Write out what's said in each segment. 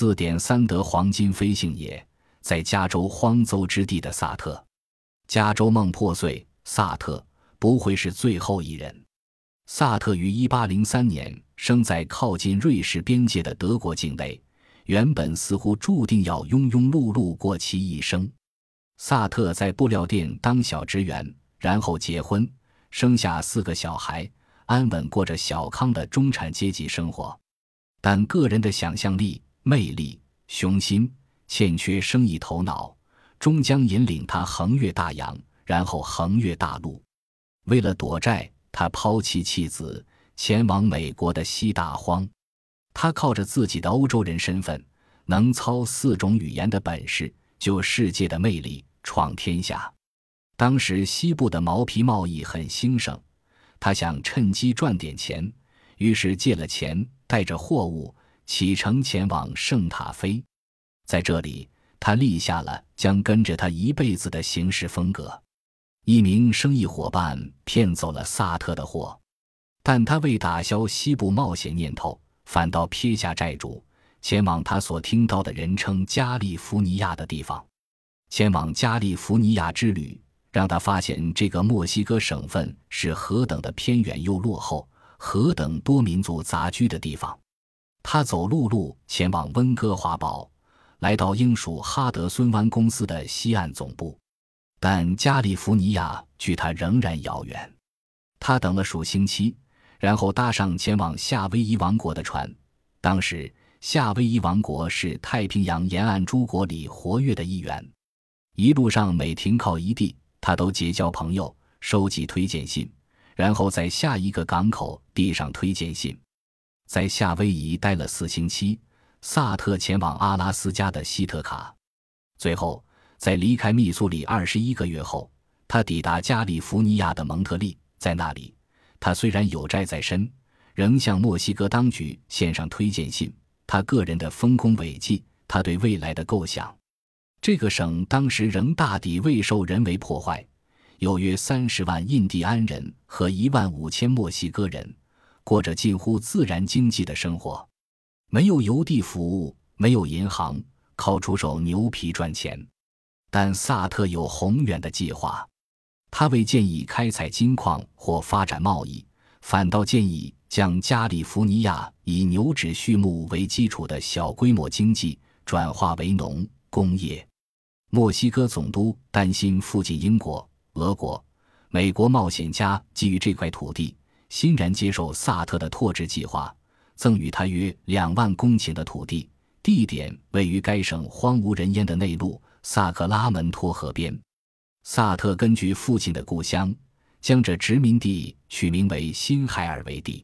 四点三得黄金飞行也，在加州荒诹之地的萨特。加州梦破碎，萨特不会是最后一人。萨特于一八零三年生在靠近瑞士边界的德国境内，原本似乎注定要庸庸碌碌过其一生。萨特在布料店当小职员，然后结婚，生下四个小孩，安稳过着小康的中产阶级生活。但个人的想象力、魅力、雄心，欠缺生意头脑，终将引领他横越大洋，然后横越大陆。为了躲债。他抛弃妻子，前往美国的西大荒。他靠着自己的欧洲人身份，能操四种语言的本事，就世界的魅力，闯天下。当时西部的毛皮贸易很兴盛，他想趁机赚点钱，于是借了钱，带着货物启程前往圣塔菲。在这里，他立下了将跟着他一辈子的行事风格。一名生意伙伴骗走了萨特的货，但他为打消西部冒险念头，反倒撇下债主，前往他所听到的人称加利福尼亚的地方。前往加利福尼亚之旅，让他发现这个墨西哥省份是何等的偏远又落后，何等多民族杂居的地方。他走陆路前往温哥华堡，来到英属哈德孙湾公司的西岸总部。但加利福尼亚距他仍然遥远，他等了数星期，然后搭上前往夏威夷王国的船。当时，夏威夷王国是太平洋沿岸诸国里活跃的一员。一路上每停靠一地，他都结交朋友，收集推荐信，然后在下一个港口递上推荐信。在夏威夷待了四星期，萨特前往阿拉斯加的西特卡，最后。在离开密苏里二十一个月后，他抵达加利福尼亚的蒙特利。在那里，他虽然有债在身，仍向墨西哥当局献上推荐信。他个人的丰功伟绩，他对未来的构想。这个省当时仍大抵未受人为破坏，有约三十万印第安人和一万五千墨西哥人，过着近乎自然经济的生活。没有邮递服务，没有银行，靠出手牛皮赚钱。但萨特有宏远的计划，他未建议开采金矿或发展贸易，反倒建议将加利福尼亚以牛脂畜牧为基础的小规模经济转化为农工业。墨西哥总督担心附近英国、俄国、美国冒险家基于这块土地，欣然接受萨特的拓殖计划，赠予他约两万公顷的土地，地点位于该省荒无人烟的内陆。萨克拉门托河边，萨特根据父亲的故乡，将这殖民地取名为新海尔维蒂。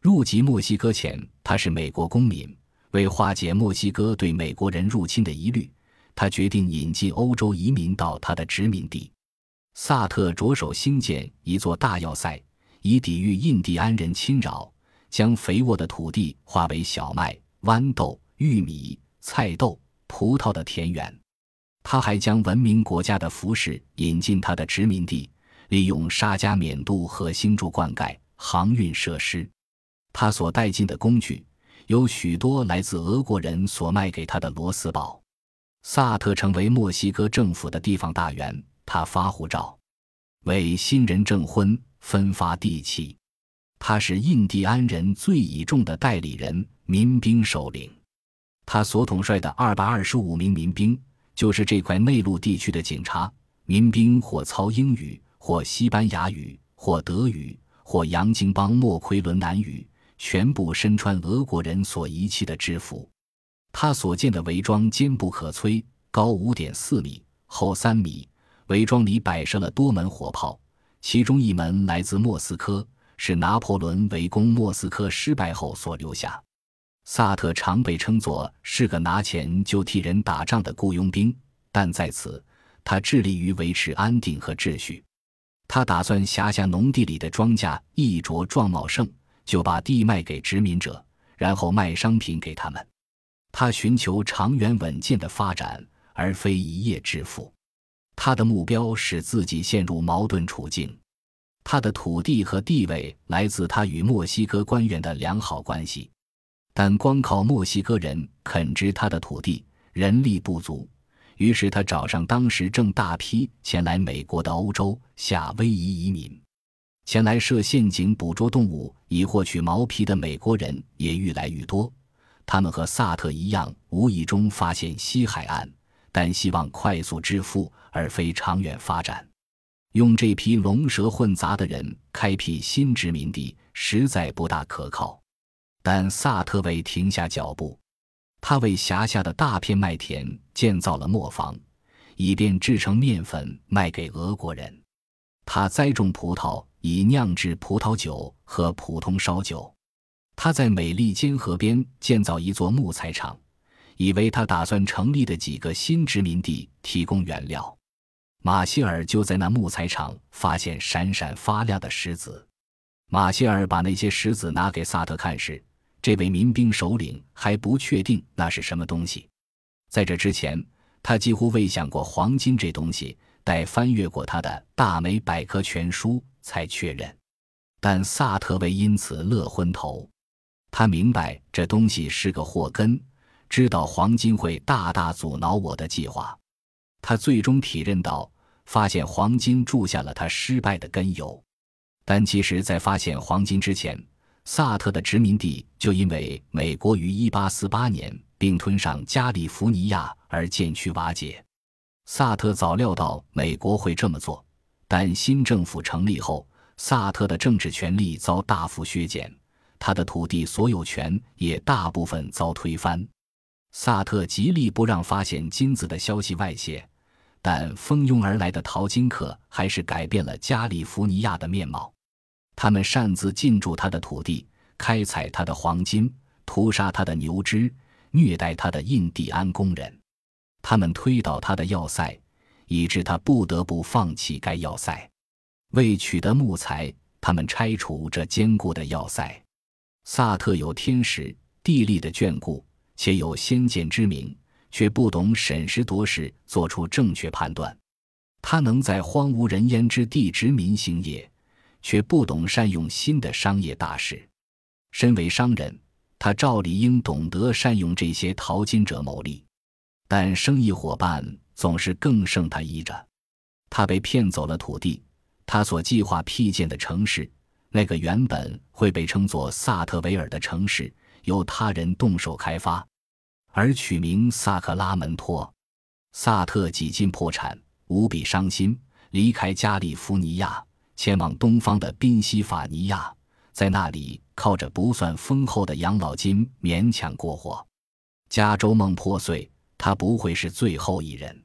入籍墨西哥前，他是美国公民。为化解墨西哥对美国人入侵的疑虑，他决定引进欧洲移民到他的殖民地。萨特着手兴建一座大要塞，以抵御印第安人侵扰，将肥沃的土地化为小麦、豌豆、玉米、菜豆、葡萄的田园。他还将文明国家的服饰引进他的殖民地，利用沙加缅度和星柱灌溉、航运设施。他所带进的工具有许多来自俄国人所卖给他的螺丝宝。萨特成为墨西哥政府的地方大员，他发护照，为新人证婚，分发地契。他是印第安人最倚重的代理人、民兵首领。他所统帅的二百二十五名民兵。就是这块内陆地区的警察、民兵，或操英语，或西班牙语，或德语，或洋泾邦莫奎伦南语，全部身穿俄国人所遗弃的制服。他所建的伪装坚不可摧，高五点四米，厚三米。伪装里摆设了多门火炮，其中一门来自莫斯科，是拿破仑围攻莫斯科失败后所留下。萨特常被称作是个拿钱就替人打仗的雇佣兵，但在此，他致力于维持安定和秩序。他打算辖下农地里的庄稼一着壮茂盛，就把地卖给殖民者，然后卖商品给他们。他寻求长远稳健的发展，而非一夜致富。他的目标使自己陷入矛盾处境。他的土地和地位来自他与墨西哥官员的良好关系。但光靠墨西哥人垦殖他的土地，人力不足。于是他找上当时正大批前来美国的欧洲夏威夷移民，前来设陷阱捕捉动物以获取毛皮的美国人也愈来愈多。他们和萨特一样，无意中发现西海岸，但希望快速致富而非长远发展。用这批龙蛇混杂的人开辟新殖民地，实在不大可靠。但萨特未停下脚步。他为辖下的大片麦田建造了磨坊，以便制成面粉卖给俄国人。他栽种葡萄，以酿制葡萄酒和普通烧酒。他在美利坚河边建造一座木材厂，以为他打算成立的几个新殖民地提供原料。马歇尔就在那木材厂发现闪闪发亮的石子。马歇尔把那些石子拿给萨特看时。这位民兵首领还不确定那是什么东西，在这之前，他几乎未想过黄金这东西。待翻阅过他的《大美百科全书》，才确认。但萨特为因此乐昏头，他明白这东西是个祸根，知道黄金会大大阻挠我的计划。他最终体认到，发现黄金注下了他失败的根由。但其实，在发现黄金之前，萨特的殖民地就因为美国于1848年并吞上加利福尼亚而渐趋瓦解。萨特早料到美国会这么做，但新政府成立后，萨特的政治权力遭大幅削减，他的土地所有权也大部分遭推翻。萨特极力不让发现金子的消息外泄，但蜂拥而来的淘金客还是改变了加利福尼亚的面貌。他们擅自进驻他的土地，开采他的黄金，屠杀他的牛只，虐待他的印第安工人。他们推倒他的要塞，以致他不得不放弃该要塞。为取得木材，他们拆除这坚固的要塞。萨特有天时地利的眷顾，且有先见之明，却不懂审时度势，做出正确判断。他能在荒无人烟之地殖民兴业。却不懂善用新的商业大势。身为商人，他照理应懂得善用这些淘金者牟利，但生意伙伴总是更胜他一着。他被骗走了土地，他所计划辟建的城市，那个原本会被称作萨特维尔的城市，由他人动手开发，而取名萨克拉门托。萨特几近破产，无比伤心，离开加利福尼亚。前往东方的宾夕法尼亚，在那里靠着不算丰厚的养老金勉强过活。加州梦破碎，他不会是最后一人。